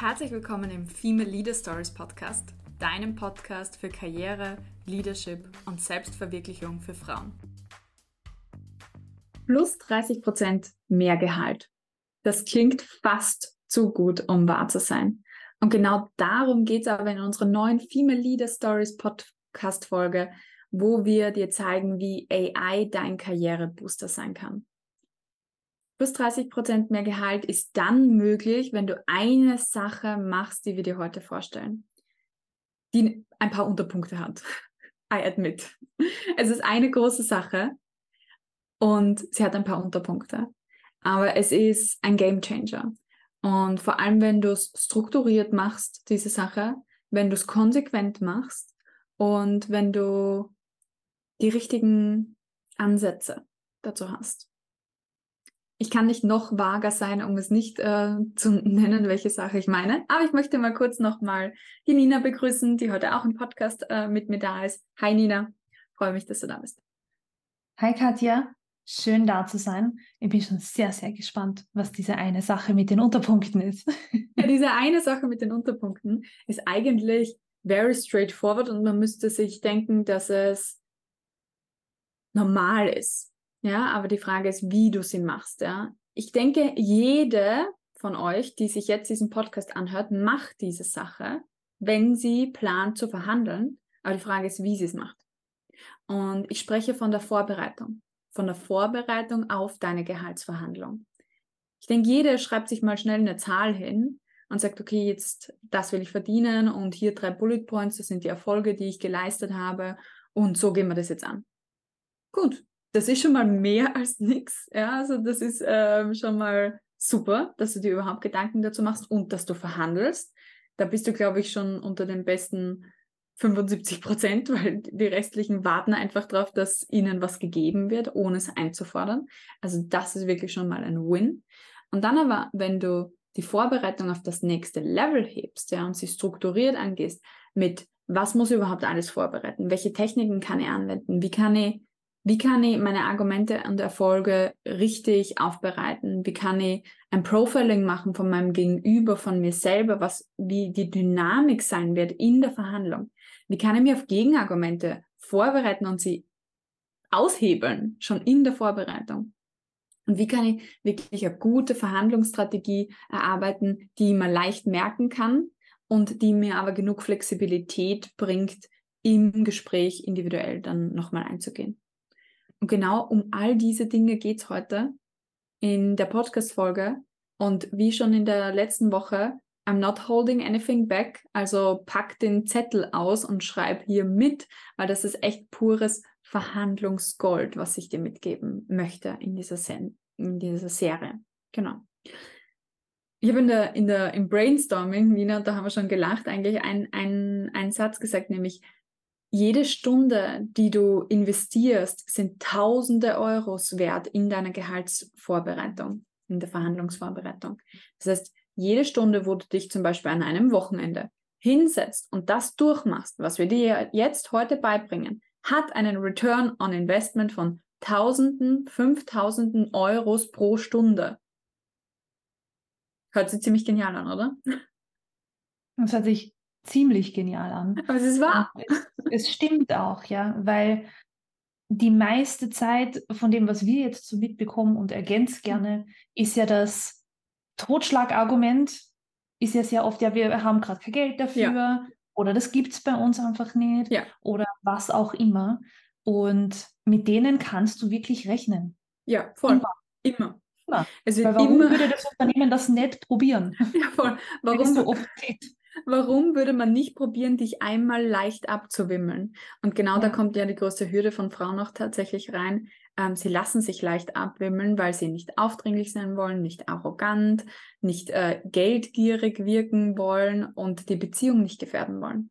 Herzlich willkommen im Female Leader Stories Podcast, deinem Podcast für Karriere, Leadership und Selbstverwirklichung für Frauen. Plus 30 Prozent mehr Gehalt. Das klingt fast zu gut, um wahr zu sein. Und genau darum geht es aber in unserer neuen Female Leader Stories Podcast Folge, wo wir dir zeigen, wie AI dein Karrierebooster sein kann. Plus 30 Prozent mehr Gehalt ist dann möglich, wenn du eine Sache machst, die wir dir heute vorstellen, die ein paar Unterpunkte hat. I admit. Es ist eine große Sache und sie hat ein paar Unterpunkte. Aber es ist ein Game Changer. Und vor allem, wenn du es strukturiert machst, diese Sache, wenn du es konsequent machst und wenn du die richtigen Ansätze dazu hast. Ich kann nicht noch vager sein, um es nicht äh, zu nennen, welche Sache ich meine. Aber ich möchte mal kurz nochmal die Nina begrüßen, die heute auch im Podcast äh, mit mir da ist. Hi Nina, freue mich, dass du da bist. Hi Katja, schön da zu sein. Ich bin schon sehr, sehr gespannt, was diese eine Sache mit den Unterpunkten ist. ja, diese eine Sache mit den Unterpunkten ist eigentlich very straightforward und man müsste sich denken, dass es normal ist. Ja, aber die Frage ist, wie du sie machst. Ja, ich denke, jede von euch, die sich jetzt diesen Podcast anhört, macht diese Sache, wenn sie plant zu verhandeln. Aber die Frage ist, wie sie es macht. Und ich spreche von der Vorbereitung, von der Vorbereitung auf deine Gehaltsverhandlung. Ich denke, jeder schreibt sich mal schnell eine Zahl hin und sagt, okay, jetzt das will ich verdienen und hier drei Bullet Points, das sind die Erfolge, die ich geleistet habe und so gehen wir das jetzt an. Gut, das ist schon mal mehr als nichts. Ja, also das ist ähm, schon mal super, dass du dir überhaupt Gedanken dazu machst und dass du verhandelst. Da bist du, glaube ich, schon unter den besten 75 Prozent, weil die restlichen warten einfach darauf, dass ihnen was gegeben wird, ohne es einzufordern. Also das ist wirklich schon mal ein Win. Und dann aber, wenn du die Vorbereitung auf das nächste Level hebst, ja, und sie strukturiert angehst mit, was muss ich überhaupt alles vorbereiten? Welche Techniken kann ich anwenden? Wie kann ich wie kann ich meine Argumente und Erfolge richtig aufbereiten? Wie kann ich ein Profiling machen von meinem Gegenüber, von mir selber, was, wie die Dynamik sein wird in der Verhandlung? Wie kann ich mich auf Gegenargumente vorbereiten und sie aushebeln, schon in der Vorbereitung? Und wie kann ich wirklich eine gute Verhandlungsstrategie erarbeiten, die man leicht merken kann und die mir aber genug Flexibilität bringt, im Gespräch individuell dann nochmal einzugehen? Und genau um all diese Dinge geht es heute in der Podcast-Folge. Und wie schon in der letzten Woche, I'm not holding anything back. Also pack den Zettel aus und schreib hier mit, weil das ist echt pures Verhandlungsgold, was ich dir mitgeben möchte in dieser, Sen in dieser Serie. Genau. Ich habe in der, in der, im Brainstorming, Nina, da haben wir schon gelacht, eigentlich einen Satz gesagt, nämlich jede Stunde, die du investierst, sind tausende Euros wert in deiner Gehaltsvorbereitung, in der Verhandlungsvorbereitung. Das heißt, jede Stunde, wo du dich zum Beispiel an einem Wochenende hinsetzt und das durchmachst, was wir dir jetzt heute beibringen, hat einen Return on Investment von Tausenden, Fünftausenden Euros pro Stunde. Hört sich ziemlich genial an, oder? Das hört sich ziemlich genial an. Aber es ist wahr. Es, es, stimmt auch, ja, weil die meiste Zeit von dem, was wir jetzt so mitbekommen und ergänzt gerne, ist ja das Totschlagargument, ist ja sehr oft, ja, wir haben gerade kein Geld dafür ja. oder das gibt es bei uns einfach nicht ja. oder was auch immer. Und mit denen kannst du wirklich rechnen. Ja, voll. Immer. immer. immer. Es wird Weil warum immer... würde das Unternehmen das nicht probieren? Ja, voll. Warum, so oft geht? Warum würde man nicht probieren, dich einmal leicht abzuwimmeln? Und genau ja. da kommt ja die größte Hürde von Frauen noch tatsächlich rein. Ähm, sie lassen sich leicht abwimmeln, weil sie nicht aufdringlich sein wollen, nicht arrogant, nicht äh, geldgierig wirken wollen und die Beziehung nicht gefährden wollen.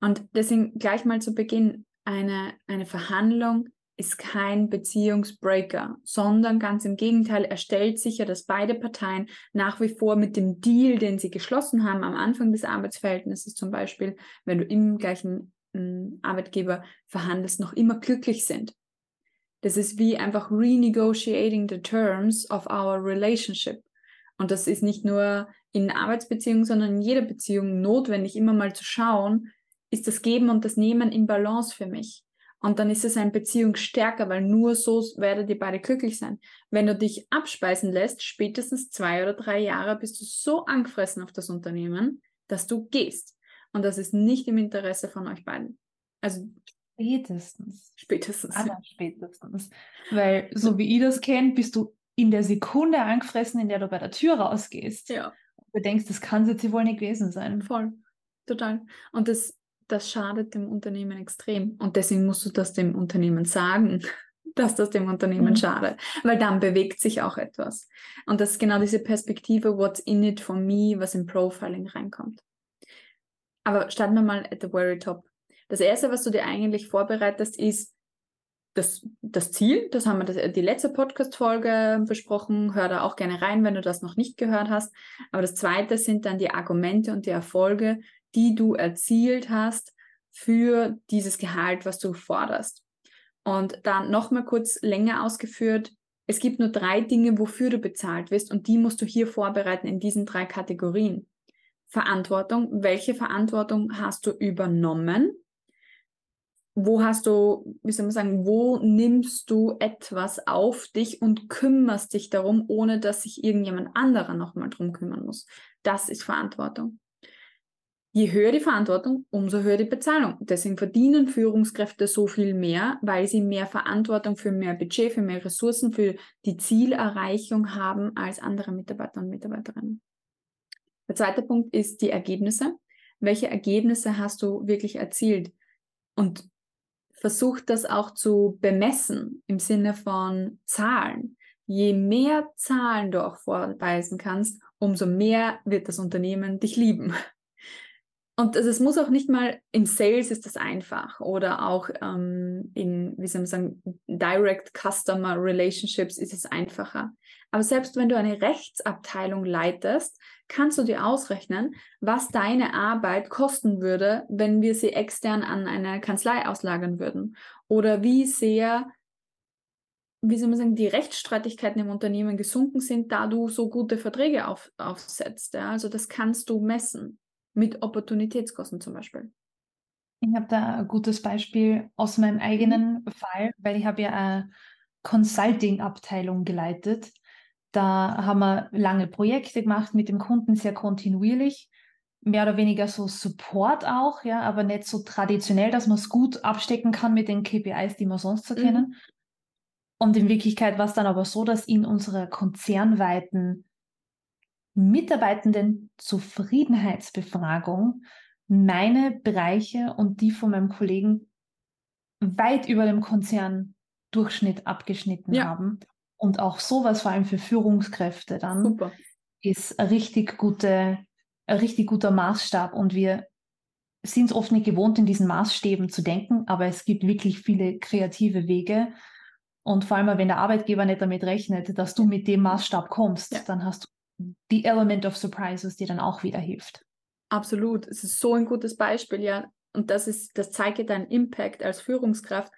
Und deswegen gleich mal zu Beginn eine, eine Verhandlung ist kein Beziehungsbreaker, sondern ganz im Gegenteil, er stellt sicher, dass beide Parteien nach wie vor mit dem Deal, den sie geschlossen haben am Anfang des Arbeitsverhältnisses zum Beispiel, wenn du im gleichen äh, Arbeitgeber verhandelst, noch immer glücklich sind. Das ist wie einfach renegotiating the terms of our relationship. Und das ist nicht nur in Arbeitsbeziehungen, sondern in jeder Beziehung notwendig, immer mal zu schauen, ist das Geben und das Nehmen in Balance für mich? Und dann ist es eine Beziehung stärker, weil nur so werdet ihr beide glücklich sein. Wenn du dich abspeisen lässt, spätestens zwei oder drei Jahre bist du so angefressen auf das Unternehmen, dass du gehst. Und das ist nicht im Interesse von euch beiden. Also spätestens. Spätestens. Aber spätestens. Weil so wie ich das kenne, bist du in der Sekunde angefressen, in der du bei der Tür rausgehst. Ja. Du denkst, das kann es jetzt wohl nicht gewesen sein. Voll. Total. Und das das schadet dem Unternehmen extrem. Und deswegen musst du das dem Unternehmen sagen, dass das dem Unternehmen mhm. schadet, weil dann bewegt sich auch etwas. Und das ist genau diese Perspektive, what's in it for me, was im Profiling reinkommt. Aber starten wir mal at the very top. Das erste, was du dir eigentlich vorbereitest, ist das, das Ziel. Das haben wir das, die letzte Podcast-Folge besprochen. Hör da auch gerne rein, wenn du das noch nicht gehört hast. Aber das zweite sind dann die Argumente und die Erfolge, die du erzielt hast für dieses Gehalt, was du forderst. Und dann nochmal kurz länger ausgeführt, es gibt nur drei Dinge, wofür du bezahlt wirst und die musst du hier vorbereiten in diesen drei Kategorien. Verantwortung, welche Verantwortung hast du übernommen? Wo hast du, wie soll man sagen, wo nimmst du etwas auf dich und kümmerst dich darum, ohne dass sich irgendjemand anderer nochmal drum kümmern muss? Das ist Verantwortung. Je höher die Verantwortung, umso höher die Bezahlung. Deswegen verdienen Führungskräfte so viel mehr, weil sie mehr Verantwortung für mehr Budget, für mehr Ressourcen, für die Zielerreichung haben als andere Mitarbeiter und Mitarbeiterinnen. Der zweite Punkt ist die Ergebnisse. Welche Ergebnisse hast du wirklich erzielt? Und versuch das auch zu bemessen im Sinne von Zahlen. Je mehr Zahlen du auch vorweisen kannst, umso mehr wird das Unternehmen dich lieben. Und also es muss auch nicht mal im Sales ist das einfach oder auch ähm, in, wie soll man sagen, Direct Customer Relationships ist es einfacher. Aber selbst wenn du eine Rechtsabteilung leitest, kannst du dir ausrechnen, was deine Arbeit kosten würde, wenn wir sie extern an eine Kanzlei auslagern würden. Oder wie sehr, wie soll man sagen, die Rechtsstreitigkeiten im Unternehmen gesunken sind, da du so gute Verträge auf, aufsetzt. Ja? Also das kannst du messen mit Opportunitätskosten zum Beispiel. Ich habe da ein gutes Beispiel aus meinem eigenen mhm. Fall, weil ich habe ja eine Consulting-Abteilung geleitet. Da haben wir lange Projekte gemacht mit dem Kunden sehr kontinuierlich, mehr oder weniger so Support auch, ja, aber nicht so traditionell, dass man es gut abstecken kann mit den KPIs, die wir sonst so mhm. kennen. Und in Wirklichkeit war es dann aber so, dass in unserer konzernweiten Mitarbeitenden Zufriedenheitsbefragung meine Bereiche und die von meinem Kollegen weit über dem Konzerndurchschnitt abgeschnitten ja. haben. Und auch sowas, vor allem für Führungskräfte dann, Super. ist ein richtig, gute, ein richtig guter Maßstab. Und wir sind es oft nicht gewohnt, in diesen Maßstäben zu denken, aber es gibt wirklich viele kreative Wege. Und vor allem, wenn der Arbeitgeber nicht damit rechnet, dass du mit dem Maßstab kommst, ja. dann hast du die Element of Surprises dir dann auch wieder hilft. Absolut. Es ist so ein gutes Beispiel, ja. Und das ist, das zeigt dir deinen Impact als Führungskraft,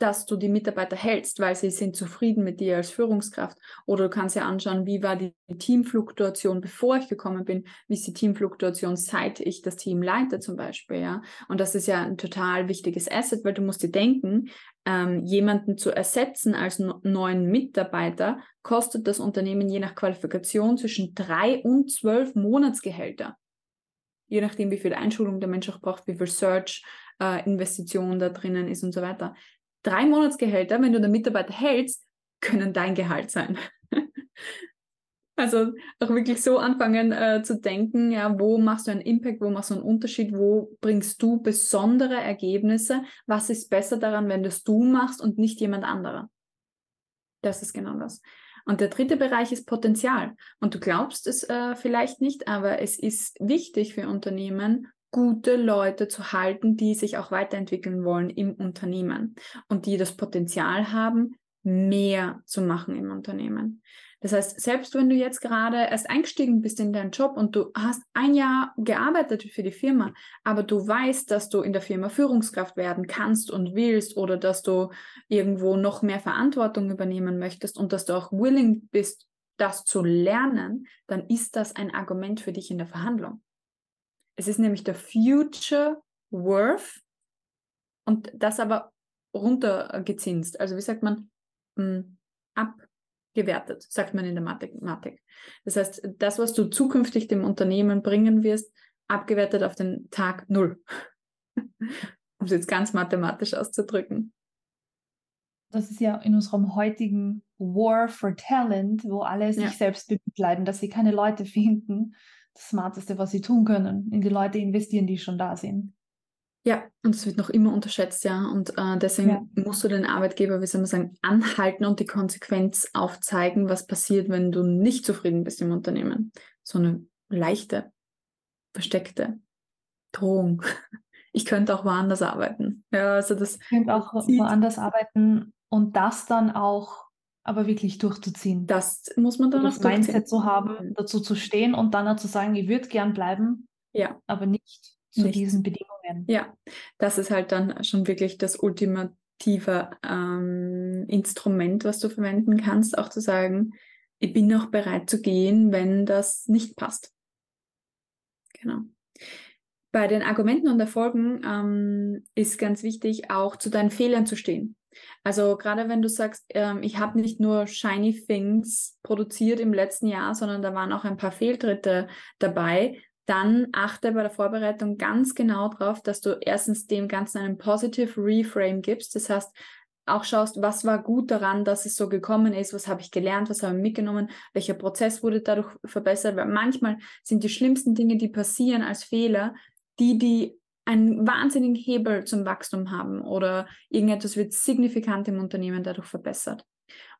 dass du die Mitarbeiter hältst, weil sie sind zufrieden mit dir als Führungskraft. Oder du kannst ja anschauen, wie war die Teamfluktuation, bevor ich gekommen bin, wie ist die Teamfluktuation, seit ich das Team leite zum Beispiel, ja. Und das ist ja ein total wichtiges Asset, weil du musst dir denken, ähm, jemanden zu ersetzen als no neuen Mitarbeiter, kostet das Unternehmen je nach Qualifikation zwischen drei und zwölf Monatsgehälter. Je nachdem, wie viel Einschulung der Mensch auch braucht, wie viel Search-Investition äh, da drinnen ist und so weiter drei Monatsgehälter, wenn du den Mitarbeiter hältst, können dein Gehalt sein. also auch wirklich so anfangen äh, zu denken, ja, wo machst du einen Impact, wo machst du einen Unterschied, wo bringst du besondere Ergebnisse, was ist besser daran, wenn das du machst und nicht jemand anderer. Das ist genau das. Und der dritte Bereich ist Potenzial. Und du glaubst es äh, vielleicht nicht, aber es ist wichtig für Unternehmen, gute Leute zu halten, die sich auch weiterentwickeln wollen im Unternehmen und die das Potenzial haben, mehr zu machen im Unternehmen. Das heißt, selbst wenn du jetzt gerade erst eingestiegen bist in deinen Job und du hast ein Jahr gearbeitet für die Firma, aber du weißt, dass du in der Firma Führungskraft werden kannst und willst oder dass du irgendwo noch mehr Verantwortung übernehmen möchtest und dass du auch willing bist, das zu lernen, dann ist das ein Argument für dich in der Verhandlung. Es ist nämlich der Future Worth und das aber runtergezinst. Also wie sagt man, hm, abgewertet, sagt man in der Mathematik. Das heißt, das, was du zukünftig dem Unternehmen bringen wirst, abgewertet auf den Tag Null. um es jetzt ganz mathematisch auszudrücken. Das ist ja in unserem heutigen War for Talent, wo alle sich ja. selbst bemitleiden, dass sie keine Leute finden. Das Smarteste, was sie tun können, in die Leute investieren, die schon da sind. Ja, und es wird noch immer unterschätzt, ja. Und äh, deswegen ja. musst du den Arbeitgeber, wie soll man sagen, anhalten und die Konsequenz aufzeigen, was passiert, wenn du nicht zufrieden bist im Unternehmen. So eine leichte, versteckte Drohung. Ich könnte auch woanders arbeiten. Ja, also das. Ich könnte auch woanders arbeiten und das dann auch aber wirklich durchzuziehen. Das muss man dann auch das Mindset zu haben, mhm. dazu zu stehen und dann auch zu sagen, ich würde gern bleiben, ja. aber nicht zu nicht. diesen Bedingungen. Ja, das ist halt dann schon wirklich das ultimative ähm, Instrument, was du verwenden kannst, auch zu sagen, ich bin auch bereit zu gehen, wenn das nicht passt. Genau. Bei den Argumenten und Erfolgen ähm, ist ganz wichtig, auch zu deinen Fehlern zu stehen. Also gerade wenn du sagst, ähm, ich habe nicht nur Shiny Things produziert im letzten Jahr, sondern da waren auch ein paar Fehltritte dabei, dann achte bei der Vorbereitung ganz genau darauf, dass du erstens dem Ganzen einen Positive Reframe gibst. Das heißt, auch schaust, was war gut daran, dass es so gekommen ist, was habe ich gelernt, was habe ich mitgenommen, welcher Prozess wurde dadurch verbessert, weil manchmal sind die schlimmsten Dinge, die passieren als Fehler, die, die einen wahnsinnigen Hebel zum Wachstum haben oder irgendetwas wird signifikant im Unternehmen dadurch verbessert.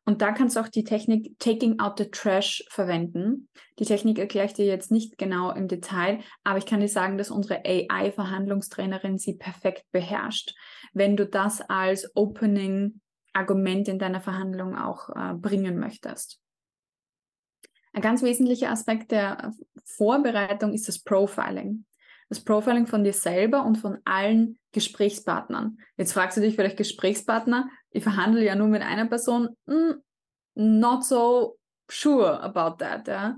Und da kannst du auch die Technik Taking out the Trash verwenden. Die Technik erkläre ich dir jetzt nicht genau im Detail, aber ich kann dir sagen, dass unsere AI-Verhandlungstrainerin sie perfekt beherrscht. Wenn du das als Opening-Argument in deiner Verhandlung auch äh, bringen möchtest. Ein ganz wesentlicher Aspekt der Vorbereitung ist das Profiling das Profiling von dir selber und von allen Gesprächspartnern. Jetzt fragst du dich vielleicht Gesprächspartner, ich verhandle ja nur mit einer Person, mm, not so sure about that. Ja?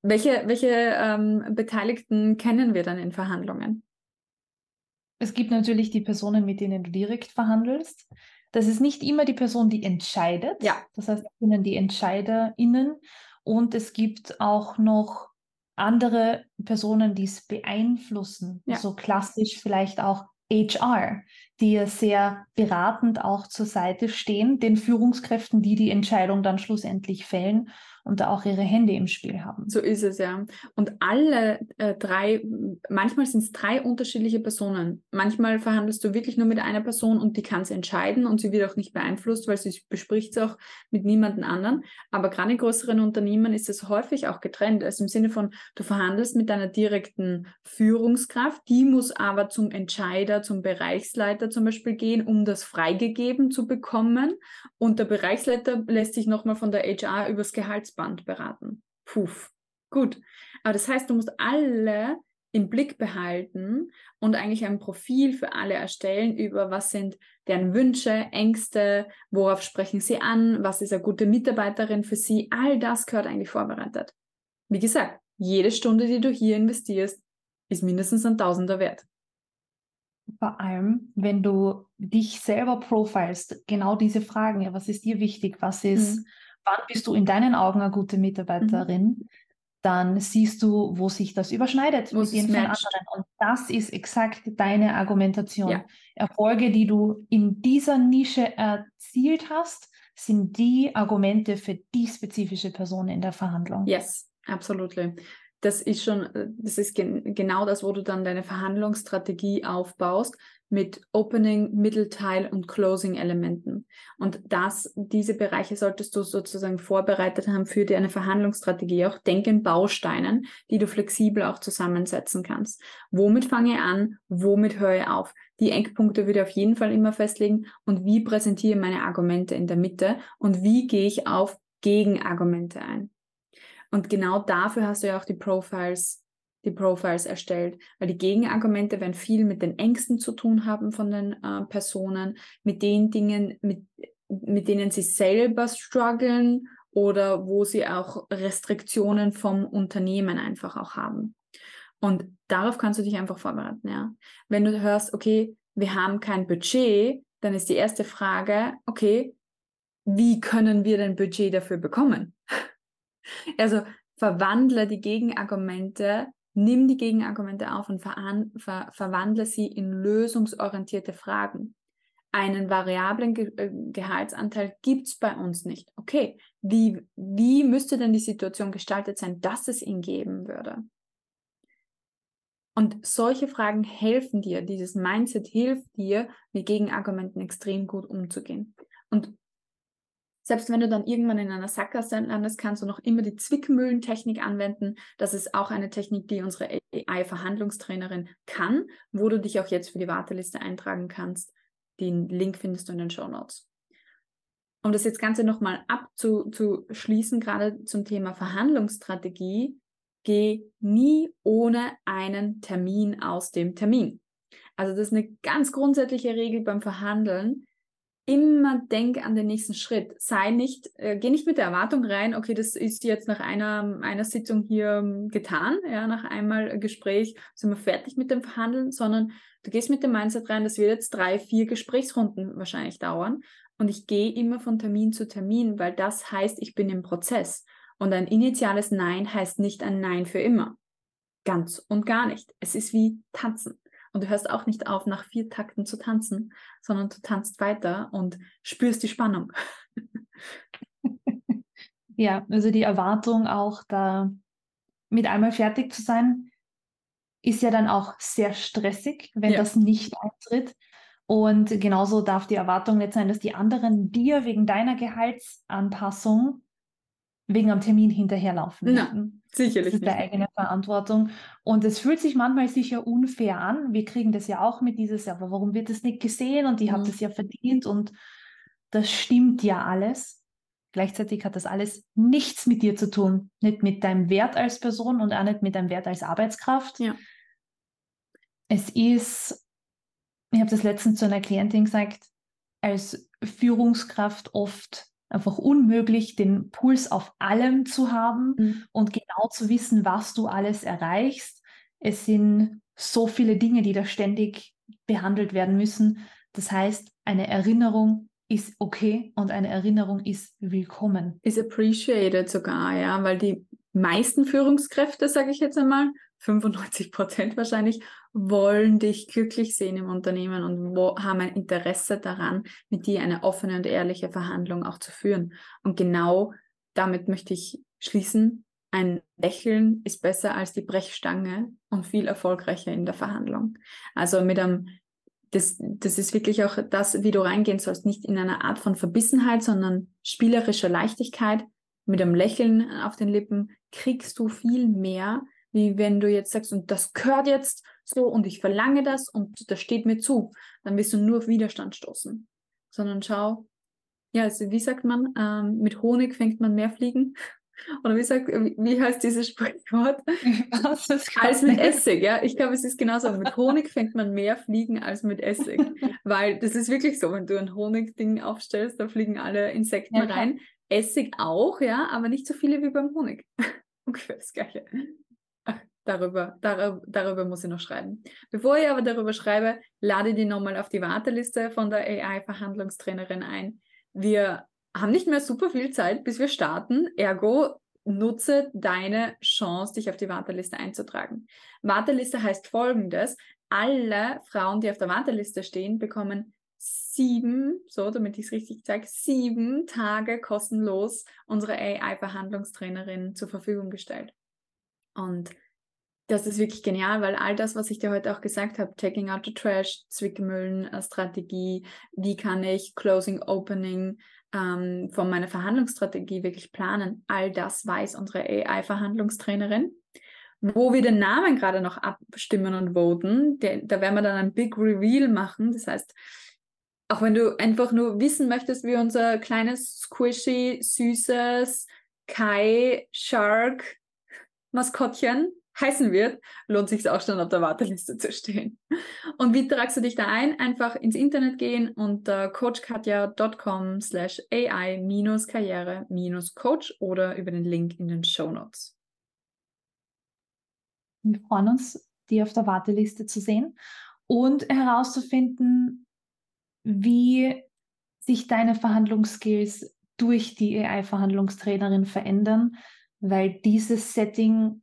Welche, welche ähm, Beteiligten kennen wir dann in Verhandlungen? Es gibt natürlich die Personen, mit denen du direkt verhandelst. Das ist nicht immer die Person, die entscheidet. Ja. Das heißt, es sind die EntscheiderInnen. Und es gibt auch noch andere Personen, die es beeinflussen. Ja. So klassisch vielleicht auch HR, die ja sehr beratend auch zur Seite stehen, den Führungskräften, die die Entscheidung dann schlussendlich fällen und da auch ihre Hände im Spiel haben. So ist es ja. Und alle äh, drei, manchmal sind es drei unterschiedliche Personen. Manchmal verhandelst du wirklich nur mit einer Person und die kann es entscheiden und sie wird auch nicht beeinflusst, weil sie bespricht es auch mit niemandem anderen. Aber gerade in größeren Unternehmen ist es häufig auch getrennt. Also im Sinne von, du verhandelst mit deiner direkten Führungskraft, die muss aber zum Entscheider, zum Bereichsleiter zum Beispiel gehen, um das freigegeben zu bekommen. Und der Bereichsleiter lässt sich nochmal von der HR übers Gehalt Kreuzband beraten. Puff. Gut. Aber das heißt, du musst alle im Blick behalten und eigentlich ein Profil für alle erstellen über was sind deren Wünsche, Ängste, worauf sprechen sie an, was ist eine gute Mitarbeiterin für sie. All das gehört eigentlich vorbereitet. Wie gesagt, jede Stunde, die du hier investierst, ist mindestens ein Tausender wert. Vor allem, wenn du dich selber profilst, genau diese Fragen, ja, was ist dir wichtig, was ist mhm wann bist du in deinen Augen eine gute Mitarbeiterin, mhm. dann siehst du, wo sich das überschneidet wo mit den anderen. Und das ist exakt deine Argumentation. Ja. Erfolge, die du in dieser Nische erzielt hast, sind die Argumente für die spezifische Person in der Verhandlung. Yes, absolutely das ist schon, das ist gen genau das, wo du dann deine Verhandlungsstrategie aufbaust mit Opening, Mittelteil und Closing Elementen. Und das, diese Bereiche solltest du sozusagen vorbereitet haben für deine Verhandlungsstrategie. Auch denk in Bausteinen, die du flexibel auch zusammensetzen kannst. Womit fange ich an? Womit höre ich auf? Die Eckpunkte würde ich auf jeden Fall immer festlegen. Und wie präsentiere ich meine Argumente in der Mitte? Und wie gehe ich auf Gegenargumente ein? Und genau dafür hast du ja auch die Profiles, die Profiles erstellt, weil die Gegenargumente werden viel mit den Ängsten zu tun haben von den äh, Personen, mit den Dingen, mit, mit denen sie selber strugglen oder wo sie auch Restriktionen vom Unternehmen einfach auch haben. Und darauf kannst du dich einfach vorbereiten, ja. Wenn du hörst, okay, wir haben kein Budget, dann ist die erste Frage, okay, wie können wir denn Budget dafür bekommen? Also verwandle die Gegenargumente, nimm die Gegenargumente auf und ver ver verwandle sie in lösungsorientierte Fragen. Einen variablen Ge äh, Gehaltsanteil gibt es bei uns nicht. Okay, wie, wie müsste denn die Situation gestaltet sein, dass es ihn geben würde? Und solche Fragen helfen dir, dieses Mindset hilft dir, mit Gegenargumenten extrem gut umzugehen. Und selbst wenn du dann irgendwann in einer Sackgasse landest, kannst du noch immer die Zwickmühlentechnik anwenden. Das ist auch eine Technik, die unsere AI-Verhandlungstrainerin kann, wo du dich auch jetzt für die Warteliste eintragen kannst. Den Link findest du in den Show Notes. Um das jetzt Ganze nochmal abzuschließen, gerade zum Thema Verhandlungsstrategie, geh nie ohne einen Termin aus dem Termin. Also das ist eine ganz grundsätzliche Regel beim Verhandeln. Immer denk an den nächsten Schritt. Sei nicht, äh, geh nicht mit der Erwartung rein, okay, das ist jetzt nach einer, einer Sitzung hier ähm, getan, ja, nach einmal Gespräch sind wir fertig mit dem Verhandeln, sondern du gehst mit dem Mindset rein, das wird jetzt drei, vier Gesprächsrunden wahrscheinlich dauern. Und ich gehe immer von Termin zu Termin, weil das heißt, ich bin im Prozess. Und ein initiales Nein heißt nicht ein Nein für immer. Ganz und gar nicht. Es ist wie tanzen. Und du hörst auch nicht auf, nach vier Takten zu tanzen, sondern du tanzt weiter und spürst die Spannung. Ja, also die Erwartung auch da mit einmal fertig zu sein, ist ja dann auch sehr stressig, wenn ja. das nicht eintritt. Und genauso darf die Erwartung nicht sein, dass die anderen dir wegen deiner Gehaltsanpassung wegen am Termin hinterherlaufen. Na, sicherlich. Das ist der eigene Verantwortung. Und es fühlt sich manchmal sicher unfair an. Wir kriegen das ja auch mit dieses, aber warum wird das nicht gesehen? Und die mhm. hat das ja verdient und das stimmt ja alles. Gleichzeitig hat das alles nichts mit dir zu tun. Nicht mit deinem Wert als Person und auch nicht mit deinem Wert als Arbeitskraft. Ja. Es ist, ich habe das letztens zu einer Klientin gesagt, als Führungskraft oft einfach unmöglich, den Puls auf allem zu haben mhm. und genau zu wissen, was du alles erreichst. Es sind so viele Dinge, die da ständig behandelt werden müssen. Das heißt, eine Erinnerung ist okay und eine Erinnerung ist willkommen. Ist appreciated sogar, ja, weil die meisten Führungskräfte, sage ich jetzt einmal, 95 Prozent wahrscheinlich, wollen dich glücklich sehen im Unternehmen und wo, haben ein Interesse daran, mit dir eine offene und ehrliche Verhandlung auch zu führen. Und genau damit möchte ich schließen. Ein Lächeln ist besser als die Brechstange und viel erfolgreicher in der Verhandlung. Also mit einem, das, das ist wirklich auch das, wie du reingehen sollst, nicht in einer Art von Verbissenheit, sondern spielerischer Leichtigkeit. Mit einem Lächeln auf den Lippen kriegst du viel mehr, wie wenn du jetzt sagst, und das gehört jetzt so und ich verlange das und das steht mir zu, dann wirst du nur auf Widerstand stoßen. Sondern schau, ja, also wie sagt man, ähm, mit Honig fängt man mehr Fliegen. Oder wie sagt, wie heißt dieses Sprichwort? als mit Essig, ja. Ich glaube, es ist genauso. Mit Honig fängt man mehr Fliegen als mit Essig. Weil das ist wirklich so, wenn du ein Honigding aufstellst, da fliegen alle Insekten ja, rein. Essig auch, ja, aber nicht so viele wie beim Honig. Ungefähr das Gleiche. Darüber, darüber, darüber muss ich noch schreiben. Bevor ich aber darüber schreibe, lade die nochmal auf die Warteliste von der AI-Verhandlungstrainerin ein. Wir haben nicht mehr super viel Zeit, bis wir starten. Ergo, nutze deine Chance, dich auf die Warteliste einzutragen. Warteliste heißt folgendes. Alle Frauen, die auf der Warteliste stehen, bekommen sieben, so damit ich es richtig zeige, sieben Tage kostenlos unsere AI-Verhandlungstrainerin zur Verfügung gestellt. Und das ist wirklich genial, weil all das, was ich dir heute auch gesagt habe, Taking out the Trash, Zwickmühlen-Strategie, wie kann ich Closing, Opening ähm, von meiner Verhandlungsstrategie wirklich planen, all das weiß unsere AI-Verhandlungstrainerin. Wo wir den Namen gerade noch abstimmen und voten, der, da werden wir dann ein Big Reveal machen. Das heißt, auch wenn du einfach nur wissen möchtest, wie unser kleines, squishy, süßes Kai Shark Maskottchen heißen wird, lohnt sich auch schon auf der Warteliste zu stehen. Und wie tragst du dich da ein? Einfach ins Internet gehen unter coachkatja.com slash AI-Karriere-Coach oder über den Link in den Show Notes. Wir freuen uns, die auf der Warteliste zu sehen und herauszufinden, wie sich deine Verhandlungsskills durch die AI-Verhandlungstrainerin verändern, weil dieses Setting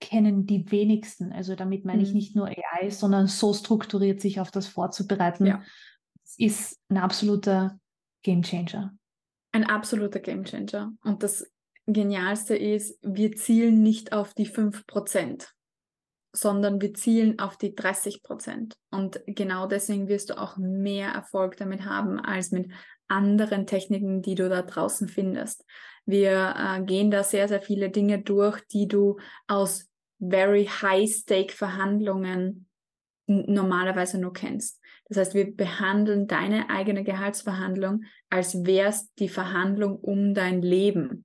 kennen die wenigsten. Also damit meine ich mhm. nicht nur AI, sondern so strukturiert sich auf das vorzubereiten. Ja. Ist ein absoluter Gamechanger. Ein absoluter Gamechanger. Und das Genialste ist, wir zielen nicht auf die 5%, sondern wir zielen auf die 30%. Und genau deswegen wirst du auch mehr Erfolg damit haben als mit anderen Techniken, die du da draußen findest. Wir äh, gehen da sehr, sehr viele Dinge durch, die du aus very high-stake Verhandlungen normalerweise nur kennst. Das heißt, wir behandeln deine eigene Gehaltsverhandlung, als wär's die Verhandlung um dein Leben.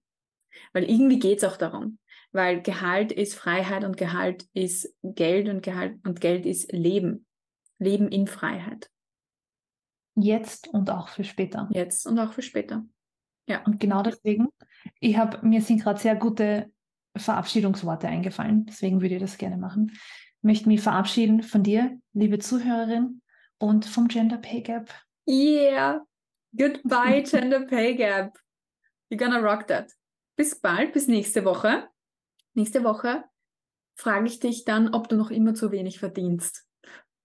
Weil irgendwie geht's auch darum. Weil Gehalt ist Freiheit und Gehalt ist Geld und Gehalt und Geld ist Leben. Leben in Freiheit. Jetzt und auch für später. Jetzt und auch für später. Ja. Und genau deswegen, ich habe, mir sind gerade sehr gute Verabschiedungsworte eingefallen. Deswegen würde ich das gerne machen. Ich möchte mich verabschieden von dir, liebe Zuhörerin, und vom Gender Pay Gap. Yeah. Goodbye, Gender Pay Gap. You're gonna rock that. Bis bald, bis nächste Woche. Nächste Woche frage ich dich dann, ob du noch immer zu wenig verdienst.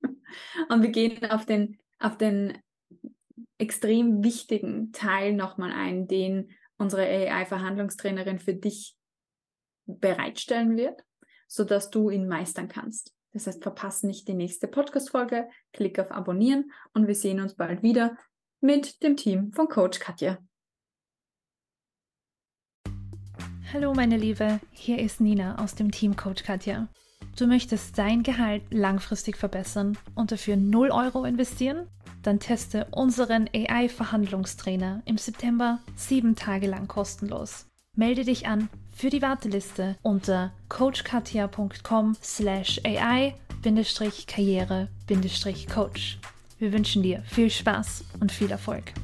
Und wir gehen auf den, auf den extrem wichtigen Teil nochmal ein, den unsere AI-Verhandlungstrainerin für dich bereitstellen wird, sodass du ihn meistern kannst. Das heißt, verpasse nicht die nächste Podcast-Folge, klick auf Abonnieren und wir sehen uns bald wieder mit dem Team von Coach Katja. Hallo meine Liebe, hier ist Nina aus dem Team Coach Katja. Du möchtest dein Gehalt langfristig verbessern und dafür 0 Euro investieren? Dann teste unseren AI-Verhandlungstrainer im September sieben Tage lang kostenlos. Melde dich an für die Warteliste unter coachkatia.com slash AI-Karriere-Coach. Wir wünschen dir viel Spaß und viel Erfolg.